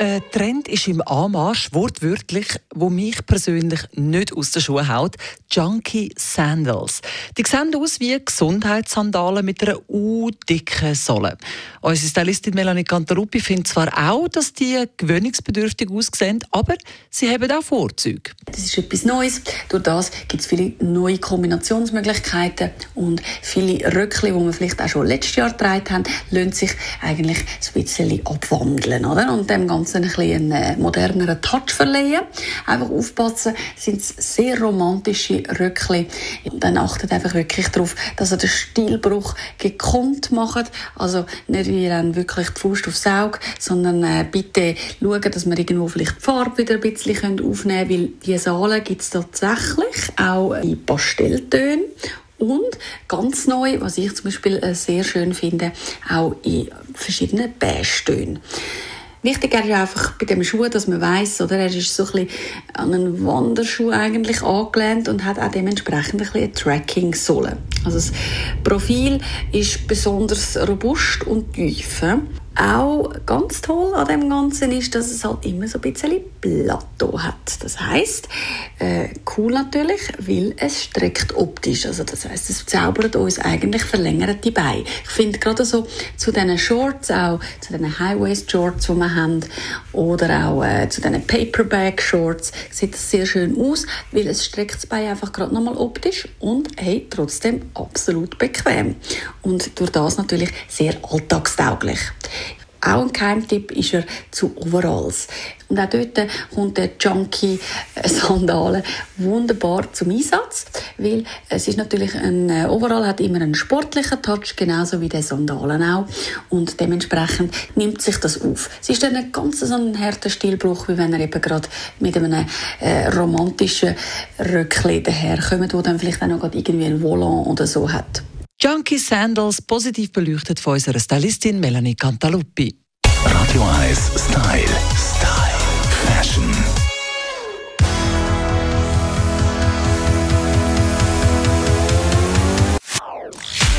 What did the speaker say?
Ein Trend ist im Anmarsch, wortwörtlich, wo mich persönlich nicht aus den Schuhen haut. Junkie Sandals. Die sehen aus wie Gesundheitssandalen mit einer u-dicken Sohle. Unsere Stylistin Melanie Cantaruppi findet zwar auch, dass die gewöhnungsbedürftig aussehen, aber sie haben auch Vorzüge. Das ist etwas Neues. Durch das gibt es viele neue Kombinationsmöglichkeiten und viele Röckchen, die wir vielleicht auch schon letztes Jahr getragen haben, lassen sich eigentlich ein bisschen abwandeln. Oder? Und dem Ganzen ein bisschen einen äh, moderneren Touch verleihen. Einfach aufpassen, sind sehr romantische Röckchen. Und dann achtet einfach wirklich darauf, dass ihr den Stilbruch gekonnt macht. Also nicht wie dann wirklich die Faust aufs Auge, sondern äh, bitte schauen, dass wir irgendwo vielleicht die Farbe wieder ein bisschen aufnehmen können, weil die Saalen gibt es tatsächlich auch in Pastelltönen und ganz neu, was ich zum Beispiel äh, sehr schön finde, auch in verschiedenen Beige-Tönen. Wichtig ist einfach bei dem Schuh, dass man weiß, oder er ist so ein bisschen an einen Wanderschuh eigentlich angelehnt und hat auch dementsprechend ein bisschen eine Tracking-Sohle. Also das Profil ist besonders robust und tief. Auch ganz toll an dem Ganzen ist, dass es halt immer so ein bisschen Plateau hat. Das heißt, äh, cool natürlich, weil es streckt optisch. Also das heißt, es zaubert uns eigentlich verlängerte Beine. Ich finde gerade so zu diesen Shorts auch, zu diesen High-Waist-Shorts, die wir haben, oder auch äh, zu diesen Paperback-Shorts, sieht das sehr schön aus, weil es streckt das Bein einfach gerade nochmal optisch und hey, trotzdem absolut bequem. Und durch das natürlich sehr alltagstauglich. Auch ein Geheimtipp ist er zu Overalls. Und auch dort kommt der Junkie Sandale wunderbar zum Einsatz, weil es ist natürlich ein äh, Overall hat immer einen sportlichen Touch, genauso wie der Sandalen auch. Und dementsprechend nimmt sich das auf. Es ist dann ein ganz so ein harter Stilbruch, wie wenn er eben gerade mit einem äh, romantischen Röckchen daherkommt, wo dann vielleicht auch noch irgendwie ein Volant oder so hat. Junkie Sandals positiv beleuchtet von unserer Stylistin Melanie Cantaluppi. Radio 1 Style. Style.